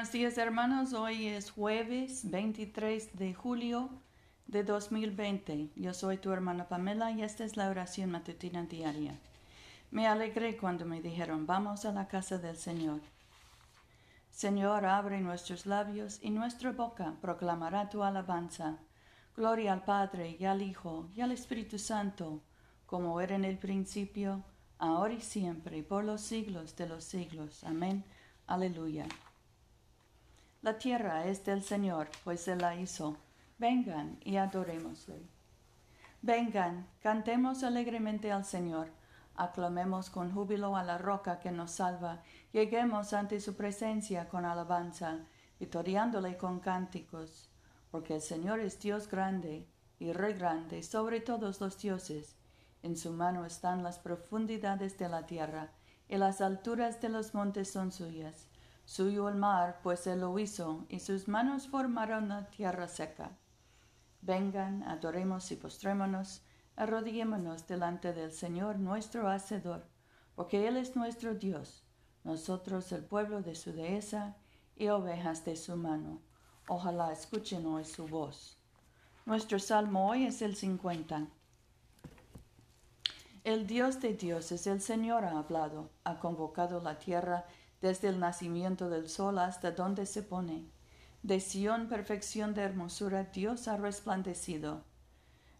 Buenos días hermanos, hoy es jueves 23 de julio de 2020. Yo soy tu hermana Pamela y esta es la oración matutina diaria. Me alegré cuando me dijeron, vamos a la casa del Señor. Señor, abre nuestros labios y nuestra boca proclamará tu alabanza. Gloria al Padre y al Hijo y al Espíritu Santo, como era en el principio, ahora y siempre, y por los siglos de los siglos. Amén. Aleluya. La tierra es del Señor, pues Él la hizo. Vengan y adorémosle. Vengan, cantemos alegremente al Señor, aclamemos con júbilo a la roca que nos salva, lleguemos ante su presencia con alabanza, victoriándole con cánticos, porque el Señor es Dios grande y Rey grande sobre todos los dioses. En su mano están las profundidades de la tierra, y las alturas de los montes son suyas Suyo el mar, pues él lo hizo, y sus manos formaron la tierra seca. Vengan, adoremos y postrémonos, arrodillémonos delante del Señor nuestro Hacedor, porque Él es nuestro Dios, nosotros el pueblo de su dehesa y ovejas de su mano. Ojalá escuchen hoy su voz. Nuestro salmo hoy es el 50. El Dios de dioses, el Señor ha hablado, ha convocado la tierra desde el nacimiento del sol hasta donde se pone. De Sión perfección de hermosura Dios ha resplandecido.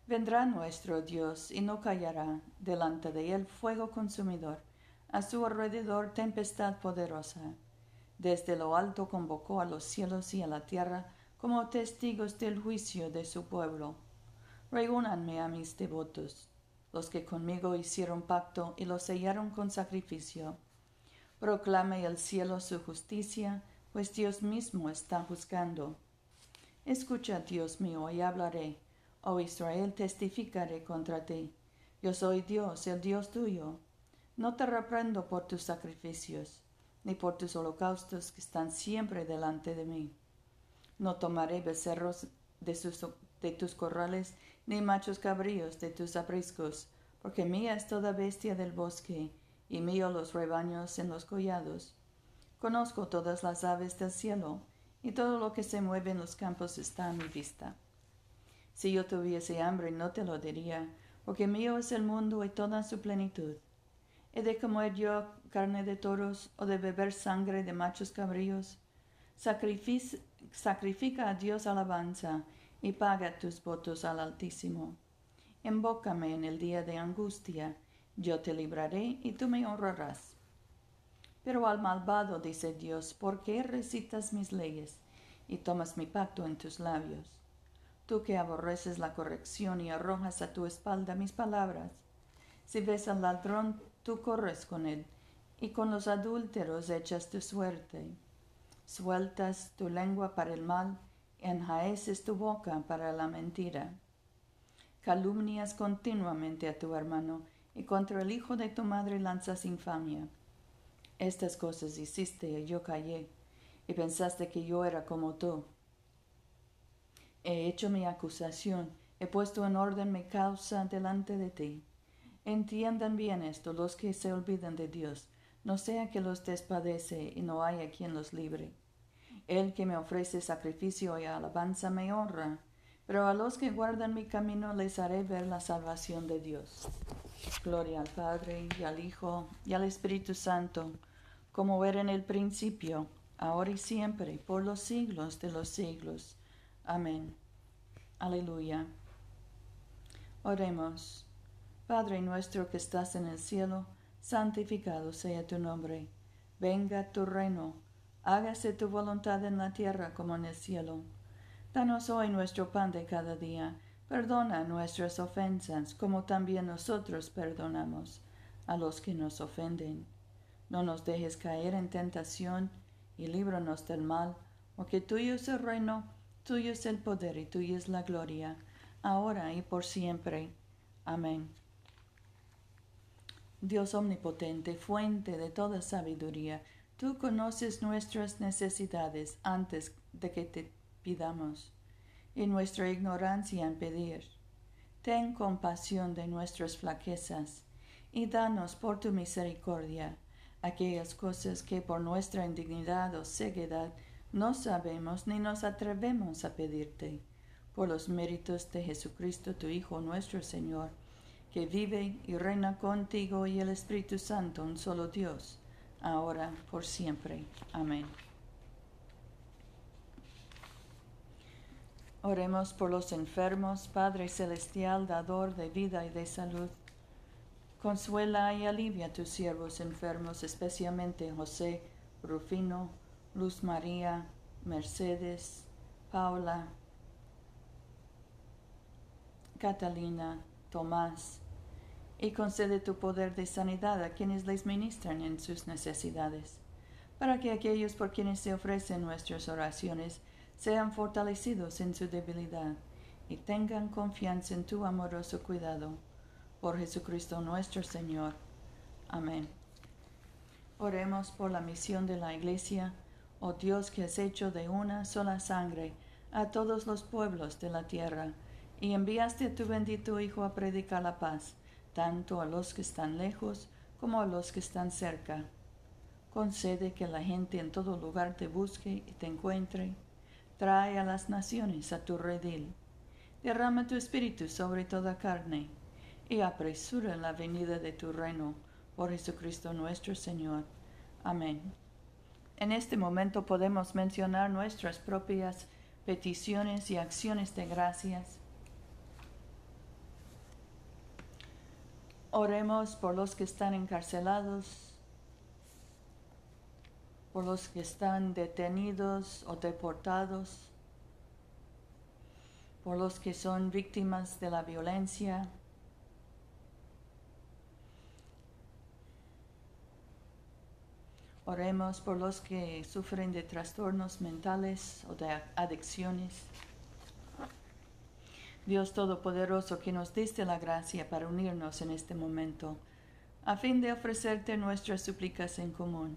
Vendrá nuestro Dios y no callará, delante de él fuego consumidor, a su alrededor tempestad poderosa. Desde lo alto convocó a los cielos y a la tierra como testigos del juicio de su pueblo. Reúnanme a mis devotos, los que conmigo hicieron pacto y los sellaron con sacrificio Proclame el cielo su justicia, pues Dios mismo está juzgando. Escucha, Dios mío, y hablaré. Oh Israel, testificaré contra ti. Yo soy Dios, el Dios tuyo. No te reprendo por tus sacrificios, ni por tus holocaustos que están siempre delante de mí. No tomaré becerros de, de tus corrales, ni machos cabríos de tus apriscos, porque mía es toda bestia del bosque, y mío los rebaños en los collados. Conozco todas las aves del cielo, y todo lo que se mueve en los campos está a mi vista. Si yo tuviese hambre no te lo diría, porque mío es el mundo y toda su plenitud. ¿He de comer yo carne de toros o de beber sangre de machos cabríos? sacrifica a Dios alabanza y paga tus votos al Altísimo. Embócame en el día de angustia, yo te libraré y tú me honrarás. Pero al malvado, dice Dios, ¿por qué recitas mis leyes y tomas mi pacto en tus labios? Tú que aborreces la corrección y arrojas a tu espalda mis palabras. Si ves al ladrón, tú corres con él, y con los adúlteros echas tu suerte. Sueltas tu lengua para el mal, enjaeces tu boca para la mentira. Calumnias continuamente a tu hermano, y contra el hijo de tu madre lanzas infamia. Estas cosas hiciste y yo callé, y pensaste que yo era como tú. He hecho mi acusación, he puesto en orden mi causa delante de ti. Entiendan bien esto los que se olvidan de Dios, no sea que los despadece y no haya quien los libre. El que me ofrece sacrificio y alabanza me honra, pero a los que guardan mi camino les haré ver la salvación de Dios. Gloria al Padre y al Hijo y al Espíritu Santo, como era en el principio, ahora y siempre, por los siglos de los siglos. Amén. Aleluya. Oremos. Padre nuestro que estás en el cielo, santificado sea tu nombre. Venga tu reino. Hágase tu voluntad en la tierra como en el cielo. Danos hoy nuestro pan de cada día Perdona nuestras ofensas, como también nosotros perdonamos a los que nos ofenden. No nos dejes caer en tentación y líbranos del mal, porque tuyo es el reino, tuyo es el poder y tuya es la gloria, ahora y por siempre. Amén. Dios omnipotente, fuente de toda sabiduría, tú conoces nuestras necesidades antes de que te pidamos y nuestra ignorancia en pedir. Ten compasión de nuestras flaquezas y danos por tu misericordia aquellas cosas que por nuestra indignidad o ceguedad no sabemos ni nos atrevemos a pedirte, por los méritos de Jesucristo, tu Hijo nuestro Señor, que vive y reina contigo y el Espíritu Santo, un solo Dios, ahora por siempre. Amén. Oremos por los enfermos, Padre Celestial, dador de vida y de salud. Consuela y alivia a tus siervos enfermos, especialmente José, Rufino, Luz María, Mercedes, Paula, Catalina, Tomás, y concede tu poder de sanidad a quienes les ministran en sus necesidades, para que aquellos por quienes se ofrecen nuestras oraciones sean fortalecidos en su debilidad y tengan confianza en tu amoroso cuidado. Por Jesucristo nuestro Señor. Amén. Oremos por la misión de la Iglesia, oh Dios que has hecho de una sola sangre a todos los pueblos de la tierra, y enviaste a tu bendito Hijo a predicar la paz, tanto a los que están lejos como a los que están cerca. Concede que la gente en todo lugar te busque y te encuentre Trae a las naciones a tu redil. Derrama tu espíritu sobre toda carne, y apresura la venida de tu reino, por Jesucristo nuestro Señor. Amén. En este momento podemos mencionar nuestras propias peticiones y acciones de gracias. Oremos por los que están encarcelados, por los que están detenidos o deportados, por los que son víctimas de la violencia. Oremos por los que sufren de trastornos mentales o de adicciones. Dios Todopoderoso, que nos diste la gracia para unirnos en este momento, a fin de ofrecerte nuestras súplicas en común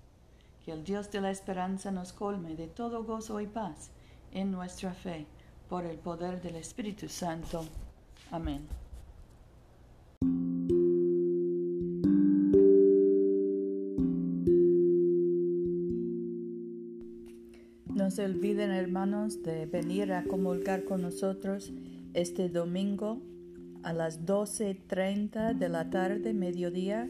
Que el Dios de la esperanza nos colme de todo gozo y paz en nuestra fe, por el poder del Espíritu Santo. Amén. No se olviden, hermanos, de venir a comulgar con nosotros este domingo a las 12.30 de la tarde, mediodía